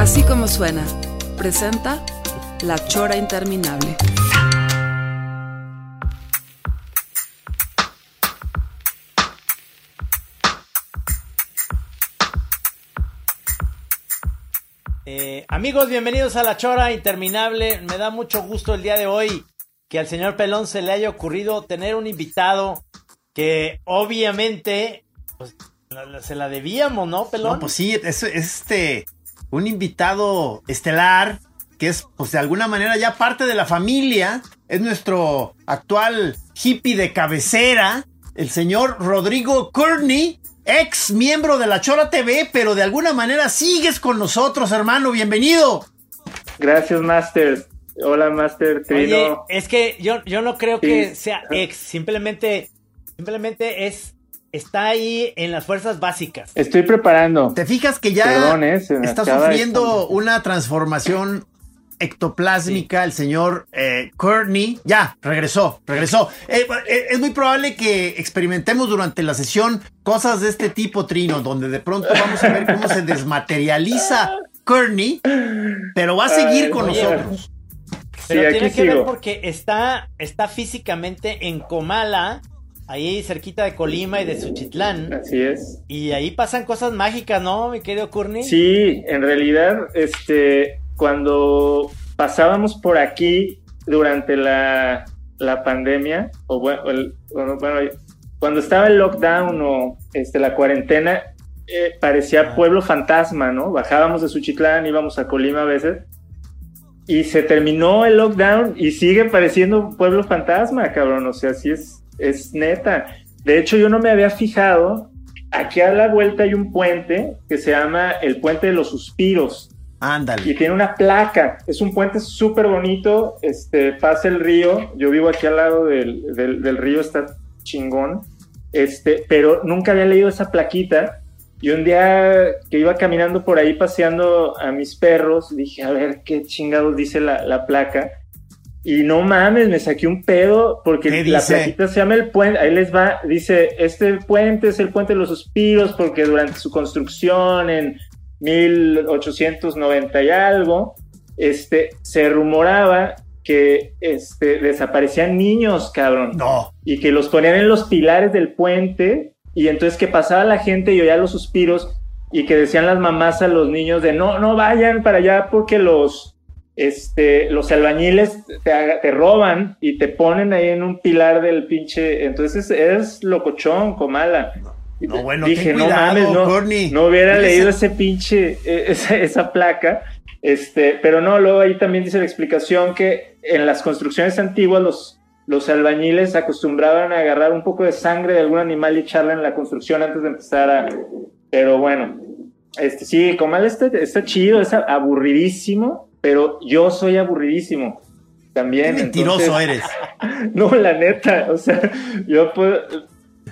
Así como suena, presenta La Chora Interminable. Eh, amigos, bienvenidos a La Chora Interminable. Me da mucho gusto el día de hoy que al señor Pelón se le haya ocurrido tener un invitado que obviamente pues, la- la- se la debíamos, ¿no, Pelón? No, pues sí, es, es este un invitado estelar que es, pues de alguna manera ya parte de la familia. Es nuestro actual hippie de cabecera, el señor Rodrigo Courtney, ex miembro de la Chora TV, pero de alguna manera sigues con nosotros, hermano. Bienvenido. Gracias, Master. Hola, Master Trino. Oye, es que yo, yo no creo que sea ex, simplemente, simplemente es, está ahí en las fuerzas básicas. Estoy preparando. Te fijas que ya Perdón, eh, está de- sufriendo una transformación ectoplásmica el señor eh, Courtney. Ya, regresó, regresó. Eh, eh, es muy probable que experimentemos durante la sesión cosas de este tipo, Trino, donde de pronto vamos a ver cómo se desmaterializa Courtney, pero va a seguir Ay, con oye. nosotros. Pero Sí, tiene que ver porque está, está físicamente en Comala, ahí cerquita de Colima y de Suchitlán. Así es. Y ahí pasan cosas mágicas, ¿no, mi querido Courtney? Sí, en realidad, este, cuando pasábamos por aquí durante la, la pandemia, o bueno, el- bueno, cuando estaba el lockdown o este, la cuarentena, eh, parecía pueblo fantasma, ¿no? Bajábamos de Suchitlán, íbamos a Colima a veces. Y se terminó el lockdown y sigue pareciendo pueblo fantasma, cabrón. O sea, sí es, es neta. De hecho, yo no me había fijado. Aquí a la vuelta hay un puente que se llama el Puente de los Suspiros y Ándale. tiene una placa. Es un puente súper bonito. Este, pasa el río. Yo vivo aquí al lado del, del- del río, está chingón. Este, pero nunca había leído esa plaquita. Y un día que iba caminando por ahí paseando a mis perros, dije, a ver qué chingados dice la, la placa. Y no mames, me saqué un pedo porque ¿Qué la plaquita se llama el puente. Ahí les va, dice, este puente es el puente de los suspiros porque durante su construcción en 1890 y algo, este, se rumoraba que este, desaparecían niños, cabrón No. y que los ponían en los pilares del puente y entonces que pasaba la gente y oía los suspiros y que decían las mamás a los niños de no, no vayan para allá porque los, este, los albañiles te, roban y te ponen ahí en un pilar del pinche, entonces es locochón, comala. No, bueno, dije, ten no cuidado, mames, no, no hubiera Ese- leído ese pinche, eh, esa, esa placa. Este, pero no, luego ahí también dice la explicación que en las construcciones antiguas los, los albañiles acostumbraban a agarrar un poco de sangre de algún animal y echarla en la construcción antes de empezar a... Pero bueno, este sí, Comal está, está chido, es aburridísimo, pero yo soy aburridísimo también. Qué mentiroso entonces- eres. no, la neta, o sea, yo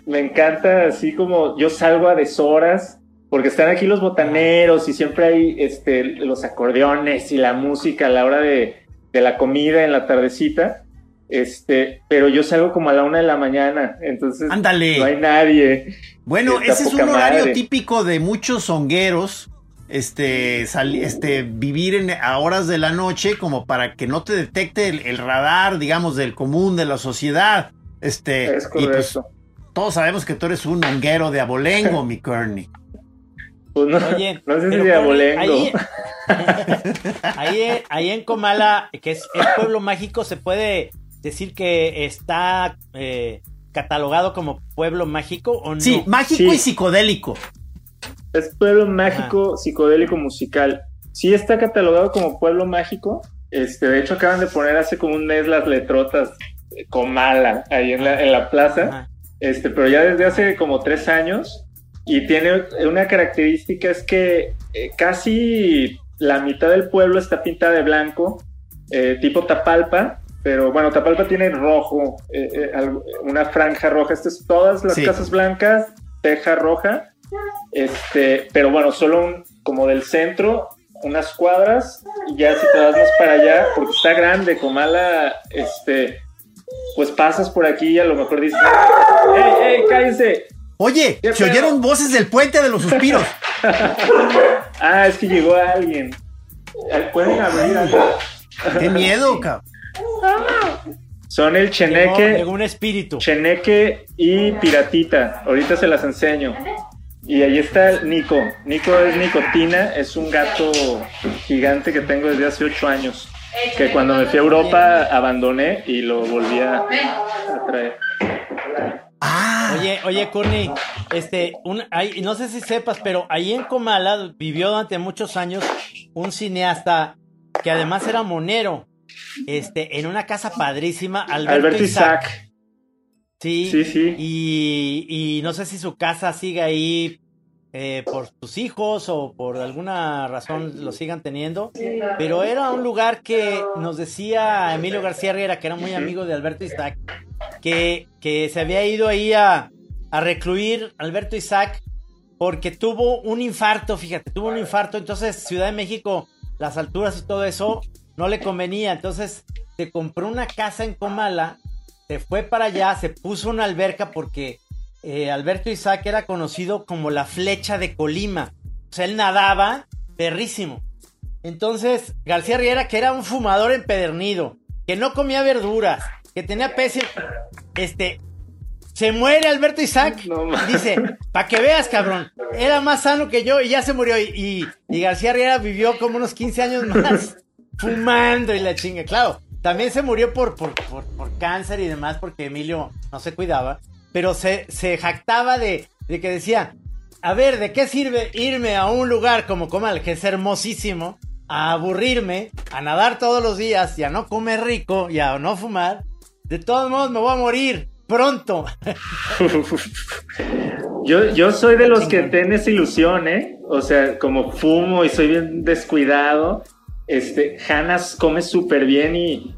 me encanta así como yo salgo a deshoras, porque están aquí los botaneros y siempre hay este, los acordeones y la música a la hora de, de la comida en la tardecita, este, pero yo salgo como a la una de la mañana, entonces Ándale. no hay nadie. Bueno, ese es un horario madre. típico de muchos zongueros. Este, sali- este, vivir en, a horas de la noche como para que no te detecte el, el radar, digamos, del común de la sociedad. Este, Es y pues todos sabemos que tú eres un honguero de abolengo, mi Kearney. Pues no, Oye, no sé si de abolengo. Ahí, ahí, ahí en Comala, que es el pueblo mágico, se puede decir que está eh, catalogado como pueblo mágico o no. Sí, mágico Sí. y psicodélico. Es pueblo mágico, psicodélico musical. Sí está catalogado como pueblo mágico. Este, de hecho, acaban de poner hace como un mes las letrotas Comala ahí en la, en la plaza. Ajá. Este, pero ya desde hace como tres años y tiene una característica es que eh, casi la mitad del pueblo está pintada de blanco, eh, tipo Tapalpa, pero bueno, Tapalpa tiene rojo, eh, una franja roja. Estas es todas las casas blancas, teja roja. Este, pero bueno, solo un, como del centro, unas cuadras, y ya si te vas más para allá, porque está grande, Comala, este, pues pasas por aquí y a lo mejor dices, ¡Ey, ey, cállense! Oye, se oyeron voces del puente de los suspiros. ah, es que llegó alguien. Pueden abrir Qué miedo, cabrón. Son el Cheneque. Llegó, un espíritu. Cheneque y Piratita. Ahorita se las enseño. Y ahí está Nico. Nico es Nicotina, es un gato gigante que tengo desde hace ocho años. Que cuando me fui a Europa abandoné y lo volví a traer. Ah. Oye, oye, Courtney, este, un, no sé si sepas, pero ahí en Comala vivió durante muchos años un cineasta que además era monero, este, en una casa padrísima, Alberto, Isaac. Sí, sí, sí. Y, no sé si su casa sigue ahí eh, por sus hijos o por alguna razón lo sigan teniendo, pero era un lugar que nos decía Emilio García Riera, que era muy amigo de Alberto Isaac, que, que se había ido ahí a, a recluir Alberto Isaac porque tuvo un infarto, fíjate, tuvo un infarto, entonces Ciudad de México, las alturas y todo eso no le convenía, entonces se compró una casa en Comala, se fue para allá, se puso una alberca porque eh, Alberto Isaac era conocido como la flecha de Colima, o sea, él nadaba perrísimo. Entonces, García Riera, que era un fumador empedernido, que no comía verduras, que tenía pésimo. Este. Se muere Alberto Isaac. dice, para que veas, cabrón. Era más sano que yo y ya se murió. Y, y, García Riera vivió como unos 15 años más fumando y la chinga. Claro, también se murió por, por, por, cáncer y demás porque Emilio no se cuidaba. Pero se, se jactaba de, de que decía, a ver, ¿de qué sirve irme a un lugar como Comal, que es hermosísimo, a aburrirme, a nadar todos los días y a no comer rico y a no fumar? De todos modos, me voy a morir pronto. yo, yo soy de los que tienes ilusión, ¿eh? O sea, como fumo y soy bien descuidado. Este, Hanas come súper bien y,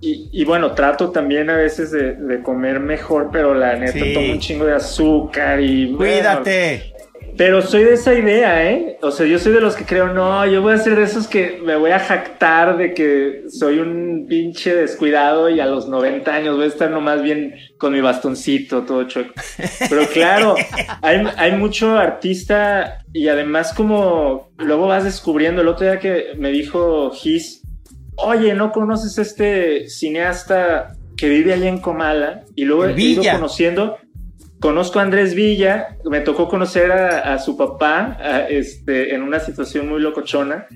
y, bueno, trato también a veces de, comer mejor, pero la neta tomo un chingo de azúcar y... Cuídate. Pero soy de esa idea, ¿eh? O sea, yo soy de los que creo, no, yo voy a ser de esos que me voy a jactar de que soy un pinche descuidado y a los 90 años voy a estar nomás bien con mi bastoncito, todo chueco. Pero claro, hay, hay mucho artista y además como luego vas descubriendo, el otro día que me dijo Gis, oye, ¿no conoces este cineasta que vive allá en Comala? Y luego he ido conociendo Conozco a Andrés Villa, me tocó conocer a, su papá este, en una situación muy locochona,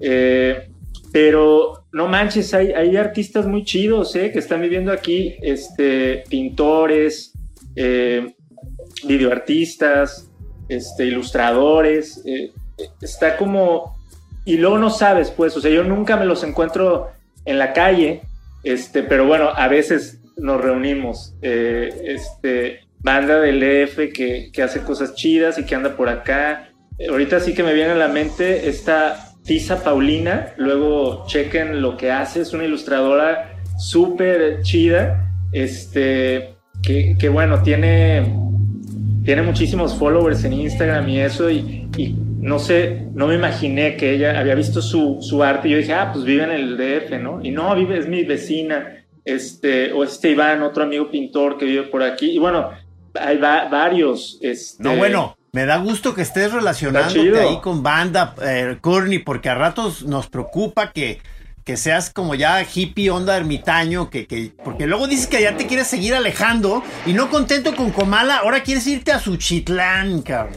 eh, pero no manches, hay, artistas muy chidos eh, que están viviendo aquí, este, pintores, eh, videoartistas, este, ilustradores, está como, y luego no sabes, pues, o sea, yo nunca me los encuentro en la calle, pero bueno, a veces nos reunimos, este, banda del EF que, que, hace cosas chidas y que anda por acá. Ahorita sí que me viene a la mente esta Tisa Paulina, luego chequen lo que hace, es una ilustradora súper chida, este, que, que, bueno, tiene, tiene muchísimos followers en Instagram y eso, y, y, no sé, no me imaginé que ella había visto su, su arte, y yo dije, ah, pues vive en el DF, ¿no? Y no, vive, es mi vecina, este, o este Iván, otro amigo pintor que vive por aquí, y bueno, hay varios. Este... No, bueno, me da gusto que estés relacionándote ahí con banda, eh, porque a ratos nos preocupa que, que seas como ya hippie, onda ermitaño, que, que, porque luego dices que ya te quieres seguir alejando y no contento con Comala, ahora quieres irte a Suchitlán, cabrón.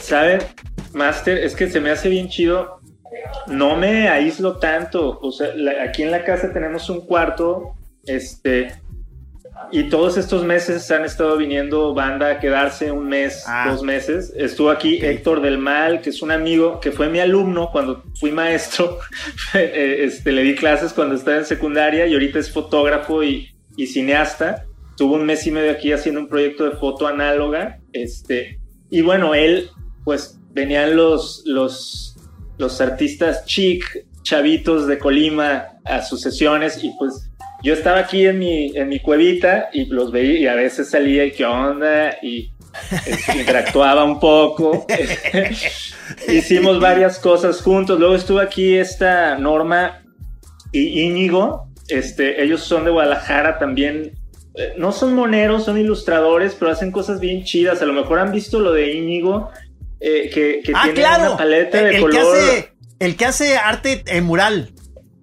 ¿Sabes, Master? Es que se me hace bien chido. No me aíslo tanto. O sea, aquí en la casa tenemos un cuarto, este, y todos estos meses han estado viniendo banda a quedarse un mes, ah. dos meses. Estuvo aquí Héctor del Mal, que es un amigo que fue mi alumno cuando fui maestro. Eh, este, le di clases cuando estaba en secundaria y ahorita es fotógrafo y, y cineasta. Tuvo un mes y medio aquí haciendo un proyecto de foto análoga. Este, Y bueno, él, pues venían los, los, los artistas chic, chavitos de Colima a sus sesiones y pues yo estaba aquí en mi, en mi cuevita y los veía y a veces salía y qué onda y este, interactuaba un poco. Hicimos varias cosas juntos. Luego estuvo aquí esta Norma y Íñigo. Este, ellos son de Guadalajara también. Eh, no son moneros, son ilustradores, pero hacen cosas bien chidas. A lo mejor han visto lo de Íñigo, eh, que, que Ah, tiene claro. una paleta de el, color. que hace, el que hace arte en mural.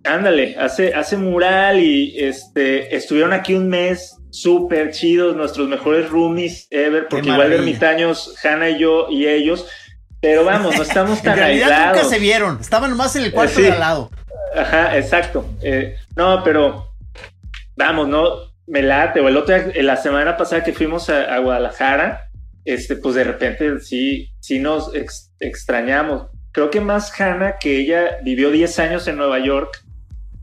Ándale, hace, hace mural y este, estuvieron aquí un mes súper chidos, nuestros mejores roomies ever, porque igual de ermitaños, Hanna y yo y ellos, pero vamos, no estamos En tan realidad aislados. nunca se vieron. Estaban nomás en el cuarto Sí. de al lado. Ajá, exacto. Eh, no, pero vamos, no, me late. O el otro día, la semana pasada que fuimos a, a Guadalajara, este, pues de repente sí, sí nos ex- extrañamos. Creo que más Hannah, que ella vivió 10 años en Nueva York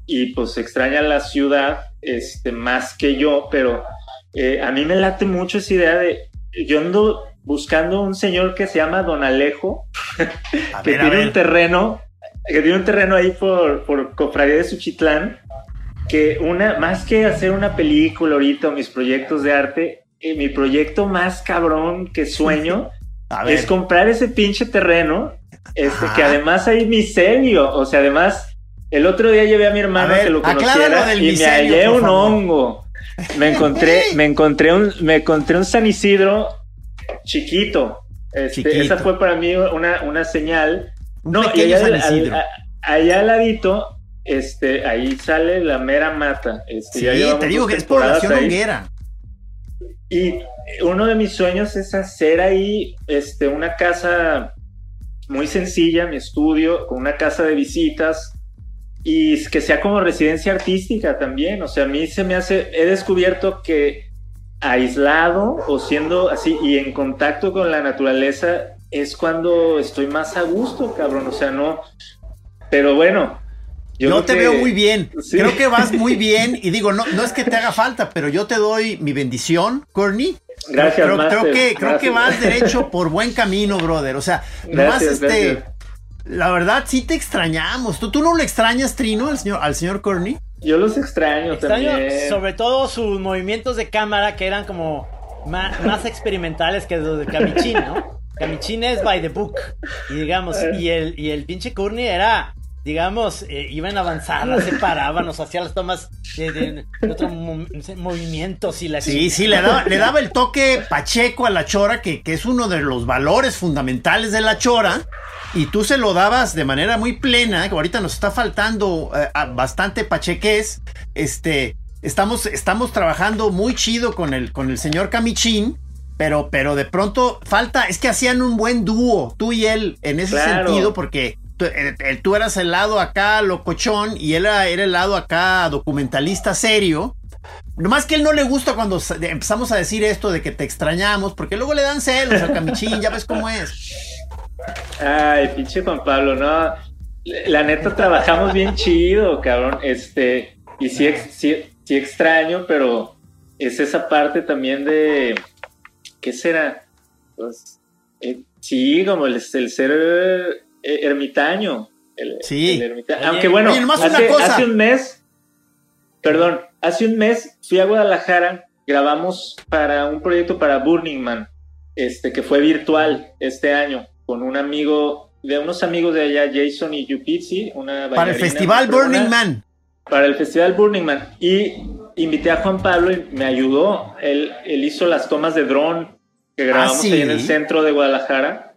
y pues extraña la ciudad este, más que yo, pero eh, a mí me late mucho esa idea de, yo ando buscando un señor que se llama Don Alejo, A que ver, tiene un terreno, que tiene un terreno ahí por, por Cofradía de Suchitlán, que una, más que hacer una película ahorita o mis proyectos de arte, eh, mi proyecto más cabrón que sueño A ver. es comprar ese pinche terreno, este, Ajá. que además hay micelio, o sea, además, el otro día llevé a mi hermano A ver, que lo conociera del y me hallé un favor. hongo. Me encontré, me encontré un, me encontré un San Isidro chiquito. Este, Chiquito. Esa fue para mí una, una señal. Un No, y allá, San al- allá ladito, este, ahí sale la mera mata. Este, Sí, ya te digo que es población ahí. honguera. Y uno de mis sueños es hacer ahí este, una casa muy sencilla, mi estudio, con una casa de visitas y que sea como residencia artística también. O sea, a mí se me hace, he descubierto que aislado o siendo así y en contacto con la naturaleza es cuando estoy más a gusto, cabrón. O sea, no. Pero bueno. Yo, creo te que- veo muy bien. Sí. Creo que vas muy bien. Y digo, no, no es que te haga falta, pero yo te doy mi bendición, Courtney. Gracias, creo, creo que, creo que gracias. vas derecho por buen camino, brother. O sea, nomás Gracias, este. gracias. La verdad, sí te extrañamos. ¿Tú, tú no lo extrañas, Trino, al señor, al señor Courtney? Yo los extraño, Extraño también. sobre todo sus movimientos de cámara que eran como ma- más, experimentales que los de Camichín, ¿no? Camichín es by the book. Y digamos, y el, y el pinche Courtney era, digamos, eh, iba en avanzada, se paraban, nos hacía las tomas de, de- de otros mo- movimientos y la Sí, sí, le daba, le daba el toque pacheco a la chora, que, que es uno de los valores fundamentales de la chora. Y tú se lo dabas de manera muy plena, que ahorita nos está faltando eh, bastante pachequés. Este, estamos, estamos trabajando muy chido con el, con el señor Camichín, pero, pero de pronto falta, es que hacían un buen dúo, tú y él, en ese Claro. sentido, porque tú, eh, eh, tú eras el lado acá locochón y él era, era el lado acá documentalista serio. Nomás que él no le gusta cuando empezamos a decir esto de que te extrañamos, porque luego le dan celos al camichín, ya ves cómo es. Ay, pinche Juan Pablo, no. La neta trabajamos bien chido, cabrón. Este, y sí, sí, sí extraño, pero es esa parte también de. ¿Qué será? Pues, eh, sí, como el, ser ermitaño. El- Sí. el ermita- Oye, Aunque bueno, oye, nomás una hace, cosa. hace un mes, perdón, hace un mes fui a Guadalajara, grabamos para un proyecto para Burning Man, este, que fue virtual este año, con un amigo, de unos amigos de allá, Jason y Yupitzi, una Para el festival Burning Man. Para el festival Burning Man. Y invité a Juan Pablo y me ayudó. Él, él hizo las tomas de dron que grabamos Ah, ¿sí? ahí en el centro de Guadalajara.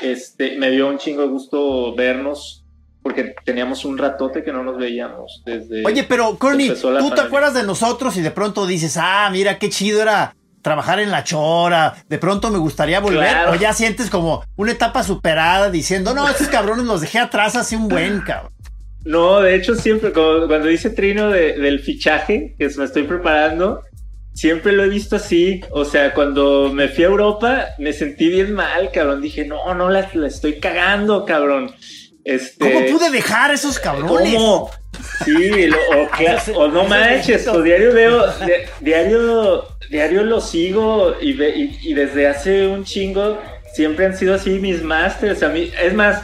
Este, me dio un chingo de gusto vernos porque teníamos un ratote que no nos veíamos desde... Oye, pero la tú te pandemia. acuerdas de nosotros y de pronto dices, ah, mira qué chido era trabajar en la chora, de pronto me gustaría volver, Claro. o ya sientes como una etapa superada diciendo, no, estos cabrones los dejé atrás hace un buen cabrón. No, de hecho siempre, como cuando dice Trino de- del fichaje, que me estoy preparando, siempre lo he visto así. O sea, cuando me fui a Europa, me sentí bien mal, cabrón. Dije, no, no, la, la estoy cagando, cabrón. Este, ¿Cómo pude dejar a esos cabrones? ¿Cómo? Sí, lo- o, cla- o no manches, o diario veo, di- diario, diario lo sigo y, ve- y, y desde hace un chingo siempre han sido así mis masters. A mí, es más,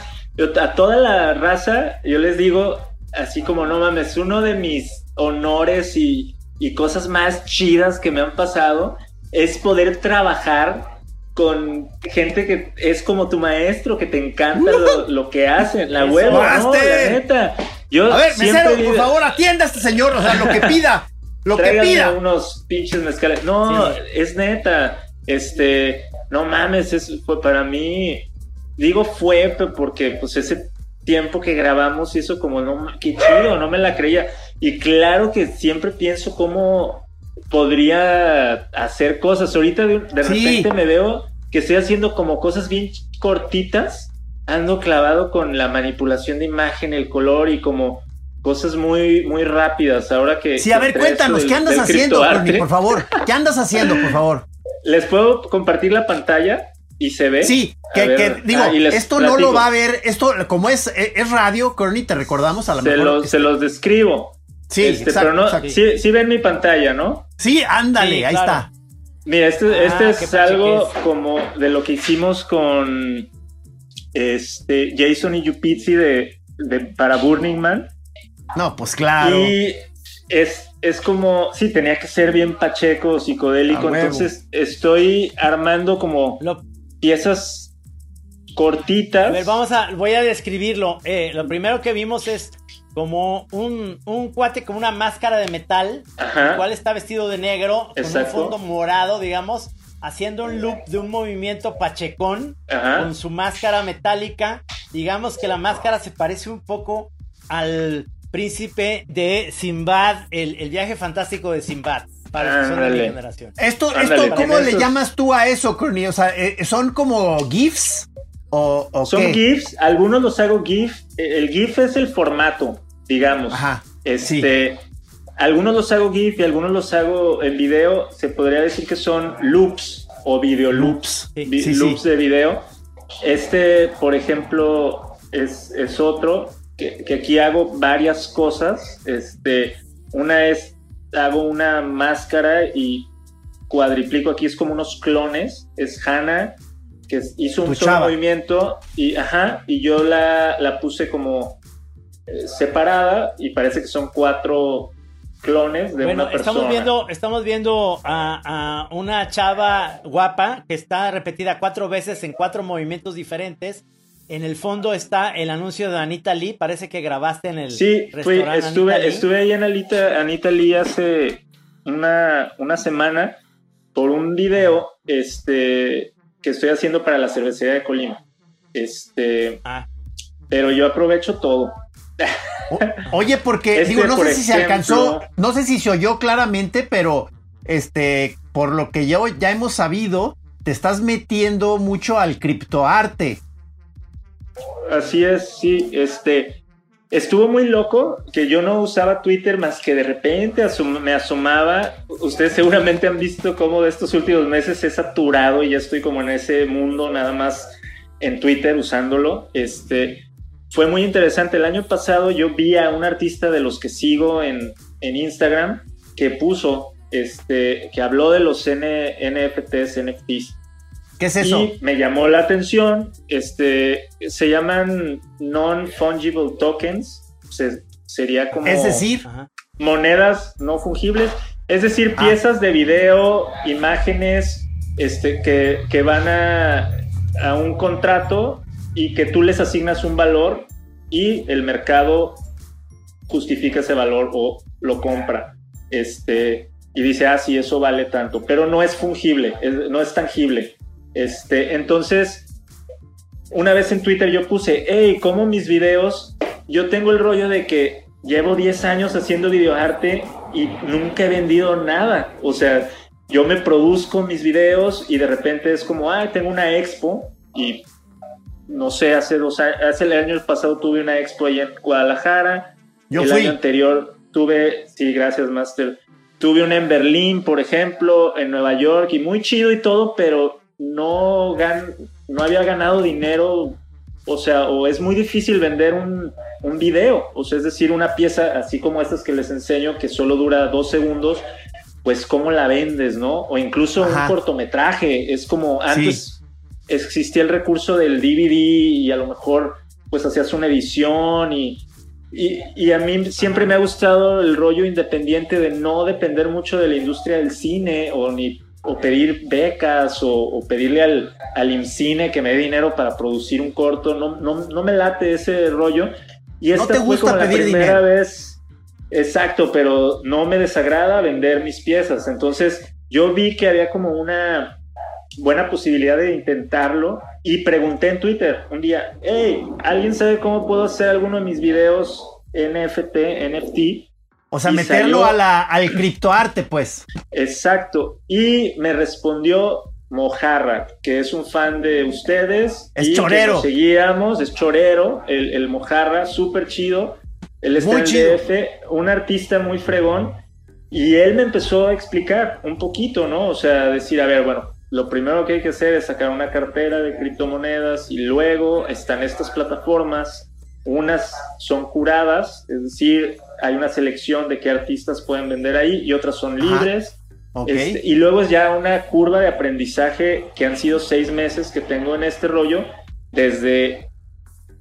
a toda la raza, yo les digo, así como no mames, uno de mis honores y, y cosas más chidas que me han pasado es poder trabajar con gente que es como tu maestro, que te encanta lo, que hacen, la hueva, no, la neta. Yo a ver, mesero, por favor, atienda a este señor, o sea, lo que pida, lo que pida. unos pinches mezcales. No, es neta, este, no mames, es, fue para mí, digo fue porque pues ese tiempo que grabamos hizo como, no, qué chido, no me la creía. Y claro que siempre pienso cómo podría hacer cosas. Ahorita de, repente me veo que estoy haciendo como cosas bien cortitas, ando clavado con la manipulación de imagen, el color y como cosas muy, muy rápidas. Ahora que. Sí, a ver, cuéntanos, ¿qué andas haciendo, por favor? ¿Qué andas haciendo, por favor? Les puedo compartir la pantalla y se ve. Sí, que, digo, ah, esto no lo va a ver, esto como es, es radio, Corny, te recordamos a la se mejor. Los, Se los describo. Sí, este, pero no, sí, ven mi pantalla, ¿no? Sí, ándale, ahí está. Mira, este, ah, este es algo como de lo que hicimos con este Jason y Yupizzi de, para Burning Man. No, pues claro. Y es, es como, sí, tenía que ser bien pacheco, psicodélico. Entonces estoy armando como piezas cortitas. A ver, vamos a, voy a describirlo. Eh, lo primero que vimos es como un, un cuate con una máscara de metal, el cual está vestido de negro, con un fondo morado, digamos, haciendo un loop de un movimiento pachecón con su máscara metálica. Digamos que la máscara se parece un poco al príncipe de Simbad, el, viaje fantástico de Simbad. Para los que son de generación. Esto, esto ¿cómo le llamas tú a eso, Corny? O sea, eh, ¿son como GIFs? ¿O, Son GIFs, algunos los hago GIF. El GIF es el formato, digamos. Ajá. Este, Algunos los hago GIF y algunos los hago en video. Se podría decir que son loops o video loops. loops de video. Este, por ejemplo, es, es otro que, que, aquí hago varias cosas. Este, una es, hago una máscara y cuadriplico aquí, es como unos clones. Es Hannah que hizo un solo movimiento y, ajá, y yo la, puse como eh, separada y parece que son cuatro clones de una persona. Estamos viendo, estamos viendo a, una chava guapa que está repetida cuatro veces en cuatro movimientos diferentes. En el fondo está el anuncio de Anita Lee. Parece que grabaste en el sí, restaurante. estuve, estuve ahí en Anita, Anita Lee hace una, una semana por un video. Este que estoy haciendo para la cervecería de Colima. Este, ah. pero yo aprovecho todo. oye, porque este, digo, no sé si se alcanzó, no sé si se oyó claramente, pero este, por lo que ya, ya hemos sabido, te estás metiendo mucho al criptoarte. Así es, sí, este, Estuvo muy loco que yo no usaba Twitter más que de repente me asomaba. Ustedes seguramente han visto cómo de estos últimos meses he saturado y ya estoy como en ese mundo nada más en Twitter usándolo. Este, fue muy interesante. El año pasado yo vi a un artista de los que sigo en, en Instagram que puso, este, que habló de los NFTs, NFTs. ¿Qué es eso? Y me llamó la atención. Este, se llaman non-fungible tokens. sería como. Es decir, monedas no fungibles. Es decir, ah. piezas de video, imágenes, este, que, que van a, a un contrato y que tú les asignas un valor y el mercado justifica ese valor o lo compra. Este, y dice, ah, sí, eso vale tanto, pero no es fungible, no es tangible. Este, entonces, una vez en Twitter yo puse, hey, como mis videos, yo tengo el rollo de que llevo 10 años haciendo videoarte y nunca he vendido nada. O sea, yo me produzco mis videos y de repente es como, ah, tengo una expo y no sé, hace dos años, hace el año pasado tuve una expo ahí en Guadalajara. Yo el año anterior tuve, sí, gracias, Master. Tuve una en Berlín, por ejemplo, en Nueva York y muy chido y todo, pero no, gan no había ganado dinero, o sea, o es muy difícil vender un, un video, o sea, es decir, una pieza así como estas que les enseño, que solo dura dos segundos, pues cómo la vendes, ¿no? O incluso un cortometraje, es como antes existía el recurso del DVD y a lo mejor pues hacías una edición y, y, a mí siempre me ha gustado el rollo independiente de no depender mucho de la industria del cine o ni o pedir becas o, pedirle al, al IMCINE que me dé dinero para producir un corto, no, no, no me late ese rollo. Y esta no te gusta fue como la primera vez, exacto, pero no me desagrada vender mis piezas. Entonces yo vi que había como una buena posibilidad de intentarlo y pregunté en Twitter un día, hey, ¿alguien sabe cómo puedo hacer alguno de mis videos NFT, NFT? O sea, meterlo a la, al criptoarte, pues. Exacto. Y me respondió Mojarra, que es un fan de ustedes. Es chorero. seguíamos, es chorero, el, el Mojarra, súper chido. Él está en DF, un artista muy fregón. Y él me empezó a explicar un poquito, ¿no? O sea, decir, a ver, bueno, lo primero que hay que hacer es sacar una cartera de criptomonedas y luego están estas plataformas. Unas son curadas, es decir, hay una selección de qué artistas pueden vender ahí y otras son libres. Este, y luego es ya una curva de aprendizaje que han sido seis meses que tengo en este rollo, desde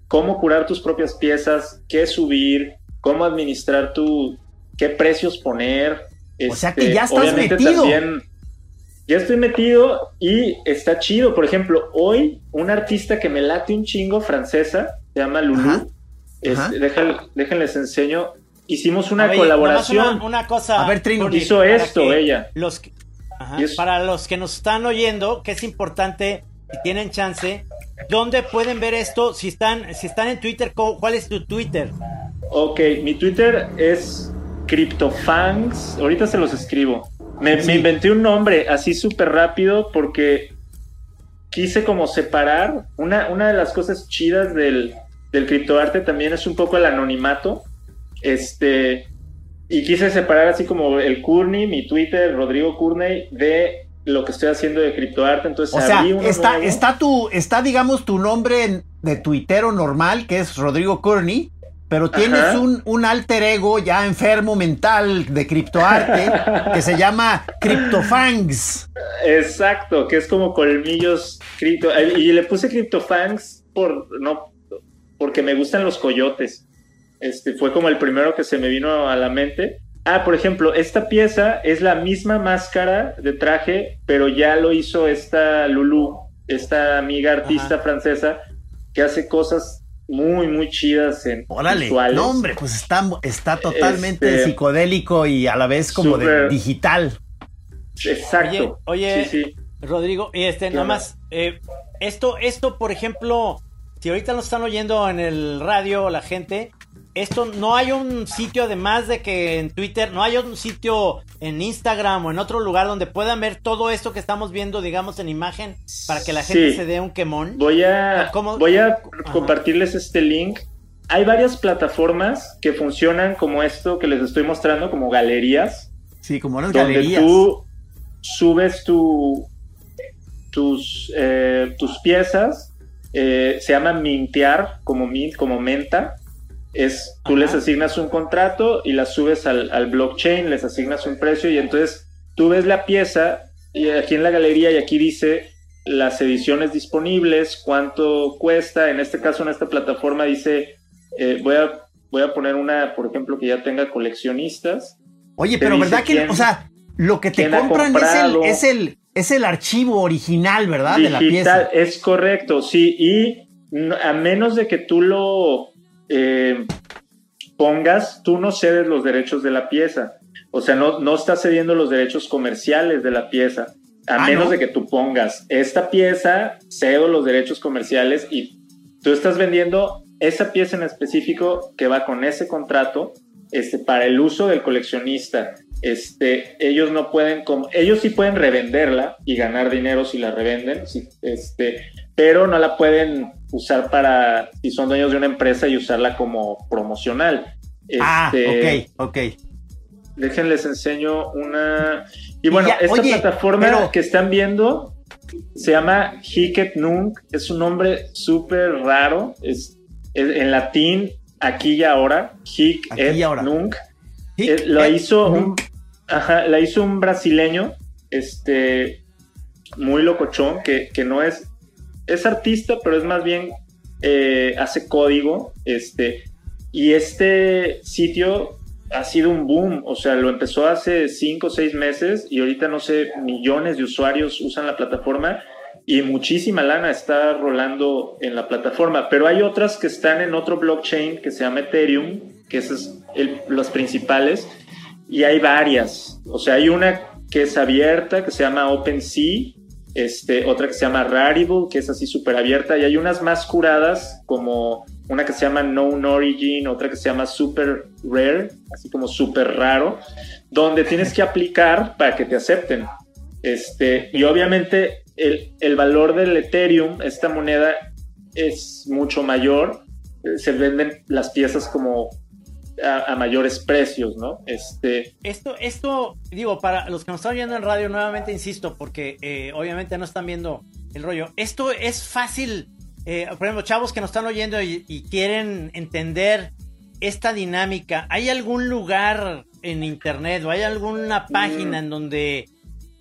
cómo curar tus propias piezas, qué subir, cómo administrar tu, qué precios poner. o sea que ya estás metido. ya estoy metido y está chido. Por ejemplo, hoy un artista que me late un chingo francesa, se llama Lulu. déjenles enseño hicimos una colaboración. Una, cosa. A ver, Trino. Hizo esto ella. Los, Para los que nos están oyendo, que es importante, si tienen chance, ¿dónde pueden ver esto? Si están, si están en Twitter, ¿cuál es tu Twitter? Ok, mi Twitter es CryptoFangs. Ahorita se los escribo. Me, me inventé un nombre así súper rápido porque quise como separar. Una, una de las cosas chidas del, del criptoarte también es un poco el anonimato. Este, y quise separar así como el Courtney, mi Twitter, Rodrigo Courtney, de lo que estoy haciendo de criptoarte. Entonces, o sea, está, está, tu, está, digamos, tu nombre de tuitero normal, que es Rodrigo Courtney, pero tienes un, un, alter ego ya enfermo mental de criptoarte que se llama CryptoFangs. Exacto, que es como colmillos cripto. Y le puse CryptoFangs por, no, porque me gustan los coyotes. Este, fue como el primero que se me vino a la mente. Ah, por ejemplo, esta pieza es la misma máscara de traje, pero ya lo hizo esta Lulu, esta amiga artista francesa, que hace cosas muy, muy chidas en Órale, no hombre, pues está, está totalmente este, psicodélico y a la vez como de digital. Exacto. Oye, Rodrigo, y este, nada más, eh, esto, esto, por ejemplo, si ahorita nos están oyendo en el radio la gente, esto no hay un sitio, además de que en Twitter, no hay un sitio en Instagram o en otro lugar donde puedan ver todo esto que estamos viendo, digamos, en imagen, para que la gente se dé un quemón. Voy a, voy a compartirles este link. Hay varias plataformas que funcionan como esto que les estoy mostrando, como galerías. Sí, como unas donde galerías. Tú subes tu, tus, eh, tus piezas, eh, se llama mintear, como mint, como menta es tú les asignas un contrato y la subes al, blockchain, les asignas un precio y entonces tú ves la pieza y aquí en la galería y aquí dice las ediciones disponibles, cuánto cuesta, en este caso en esta plataforma dice, eh, voy, a, voy a poner una, por ejemplo, que ya tenga coleccionistas. Oye, pero ¿verdad que, o sea, lo que te compran es el, es el, es el archivo original, ¿verdad? de la pieza. Es correcto, sí, y a menos de que tú lo eh, pongas, tú no cedes los derechos de la pieza. O sea, no, no estás cediendo los derechos comerciales de la pieza. A ah, menos de que tú pongas esta pieza, cedo los derechos comerciales y tú estás vendiendo esa pieza en específico que va con ese contrato este, para el uso del coleccionista. Este, ellos no pueden, ellos sí pueden revenderla y ganar dinero si la revenden, este, pero no la pueden usar para, si son dueños de una empresa y usarla como promocional. ah, este, ok, ok. Déjenles enseño una... Y bueno, esta plataforma que están viendo se llama Hiket Nunk, es un nombre súper raro, es, en latín, aquí y ahora, Hiket Nunk. Eh, la hizo un, la hizo un brasileño, este, muy locochón, que, que no es es artista, pero es más bien eh, hace código, este, y este sitio ha sido un boom, o sea, lo empezó hace cinco o seis meses y ahorita no sé, millones de usuarios usan la plataforma y muchísima lana está rolando en la plataforma, pero hay otras que están en otro blockchain que se llama Ethereum, que es el, las principales, y hay varias, o sea, hay una que es abierta, que se llama OpenSea, este, otra que se llama Rarible, que es así súper abierta, y hay unas más curadas como una que se llama Known Origin, otra que se llama Super Rare, así como súper raro, donde tienes que aplicar para que te acepten. Este, y obviamente el, el valor del Ethereum, esta moneda, es mucho mayor. Se venden las piezas como a, mayores precios, ¿no? Este... Esto, esto, digo, para los que nos están viendo en radio, nuevamente insisto, porque eh, obviamente no están viendo el rollo. Esto es fácil eh, por ejemplo, chavos que nos están oyendo y, quieren entender esta dinámica, ¿hay algún lugar en internet o hay alguna página mm. en donde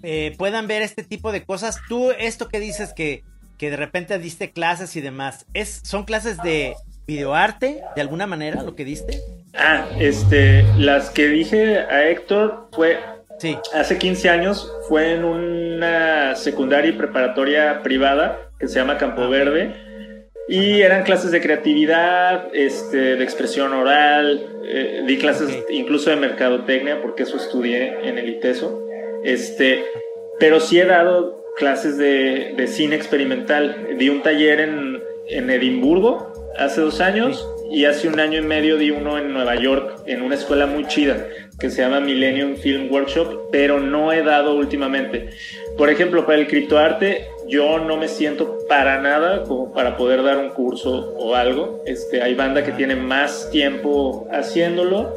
eh, puedan ver este tipo de cosas? Tú, esto que dices que, que de repente diste clases y demás, ¿es, ¿son clases de videoarte de alguna manera lo que diste? Ah, este, las que dije a Héctor fue sí. hace 15 años, fue en una secundaria y preparatoria privada que se llama Campo ah, Verde y eran clases de creatividad, este, de expresión oral, eh, di clases incluso de mercadotecnia, porque eso estudié en el ITESO. Este, pero sí he dado clases de, de cine experimental. Di un taller en, en Edimburgo hace dos años y hace un año y medio di uno en Nueva York, en una escuela muy chida que se llama Millennium Film Workshop, pero no he dado últimamente. Por ejemplo, para el criptoarte, yo no me siento para nada como para poder dar un curso o algo. Este, hay banda que tiene más tiempo haciéndolo,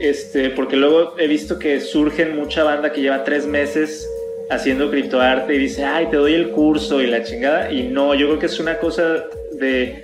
este, porque luego he visto que surgen mucha banda que lleva tres meses haciendo criptoarte y dice, ay, te doy el curso y la chingada. Y no, yo creo que es una cosa de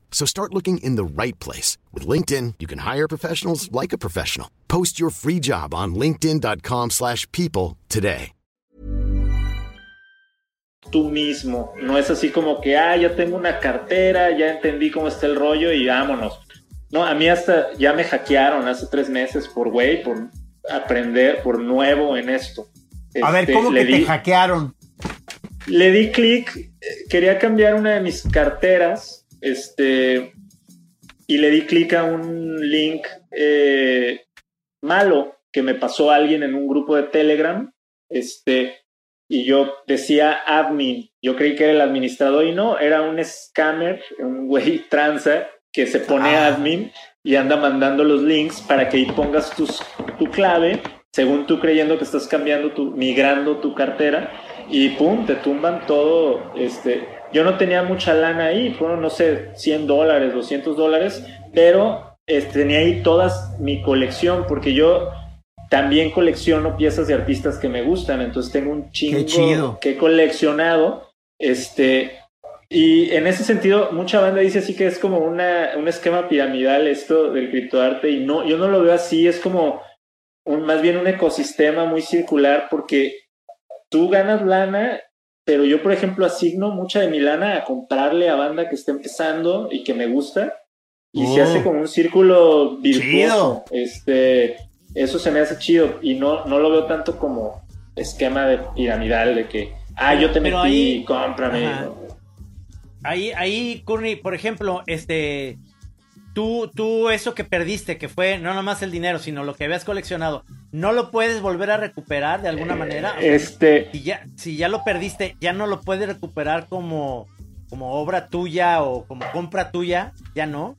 So start looking in the right place. With LinkedIn, you can hire professionals like a professional. Post your free job on linkedin.com slash people today. Tú mismo. No es así como que, ah, ya tengo una cartera, ya entendí cómo está el rollo y vámonos. No, a mí hasta ya me hackearon hace tres meses por güey, por aprender, por nuevo en esto. A ver, ¿cómo este, que te hackearon? Le di clic, quería cambiar una de mis carteras, este, y le di clic a un link eh, malo que me pasó alguien en un grupo de Telegram, este, y yo decía admin, yo creí que era el administrador y no, era un scammer, un güey tranza que se pone ah. admin y anda mandando los links para que ahí pongas tus, tu clave, según tú creyendo que estás cambiando tu, migrando tu cartera y pum, te tumban todo. Este, yo no tenía mucha lana ahí, fueron, no sé, 100 dólares, 200 dólares, pero este, tenía ahí toda mi colección, porque yo también colecciono piezas de artistas que me gustan, entonces tengo un chingo que he coleccionado. Este, y en ese sentido, mucha banda dice así que es como una, un esquema piramidal esto del criptoarte, y no, yo no lo veo así, es como un, más bien un ecosistema muy circular, porque tú ganas lana, pero yo, por ejemplo, asigno mucha de mi lana a comprarle a banda que está empezando y que me gusta. Y se hace oh. como un círculo virtuoso. Este, eso se me hace chido. Y no, no lo veo tanto como esquema de piramidal de que, ah, yo te metí, ahí, cómprame. Ahí, ahí, Courtney, por ejemplo, este, tú, tú eso que perdiste, que fue no nomás el dinero, sino lo que habías coleccionado, ¿no lo puedes volver a recuperar de alguna manera? este... Si ya, si ya lo perdiste, ¿ya no lo puedes recuperar como, como obra tuya o como compra tuya? ¿Ya no?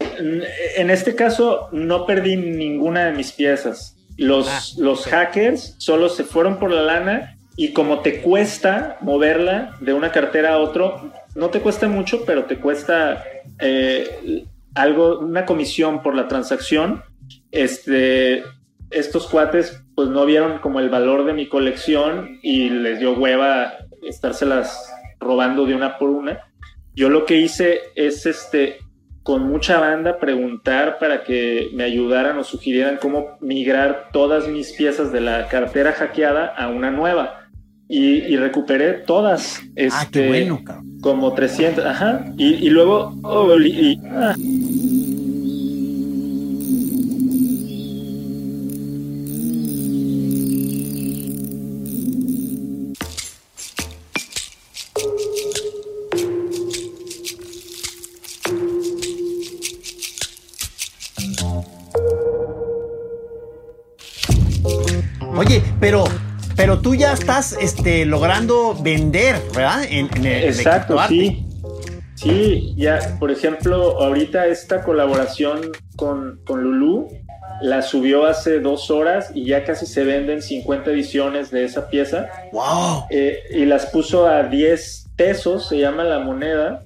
En este caso, no perdí ninguna de mis piezas. Los, ah, los hackers solo se fueron por la lana y como te cuesta moverla de una cartera a otro, no te cuesta mucho, pero te cuesta eh, algo, una comisión por la transacción, este, estos cuates pues no vieron como el valor de mi colección y les dio hueva estárselas robando de una por una. Yo lo que hice es este con mucha banda preguntar para que me ayudaran o sugirieran cómo migrar todas mis piezas de la cartera hackeada a una nueva. Y, recuperé todas. Este, ah, qué este, bueno, Como 300, ajá. Y, luego... Oh, ah. Estás este, logrando vender, ¿verdad? En, Exacto, sí. Sí, ya, por ejemplo, ahorita esta colaboración con, con Lulu la subió hace dos horas y ya casi se venden 50 ediciones de esa pieza. ¡Wow! Eh, y las puso a 10 pesos, se llama la moneda.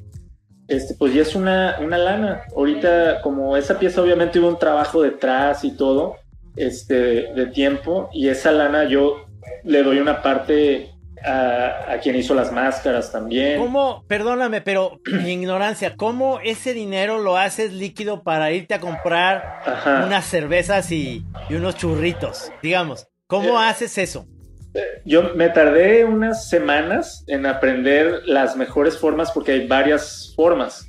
Este, pues ya es una, una lana. Ahorita, como esa pieza obviamente hubo un trabajo detrás y todo, este, de tiempo y esa lana yo le doy una parte a, quien hizo las máscaras también. ¿Cómo, perdóname, pero mi ignorancia, ¿cómo ese dinero lo haces líquido para irte a comprar unas cervezas y, unos churritos? Digamos, ¿cómo eh, haces eso? Eh, yo me tardé unas semanas en aprender las mejores formas porque hay varias formas.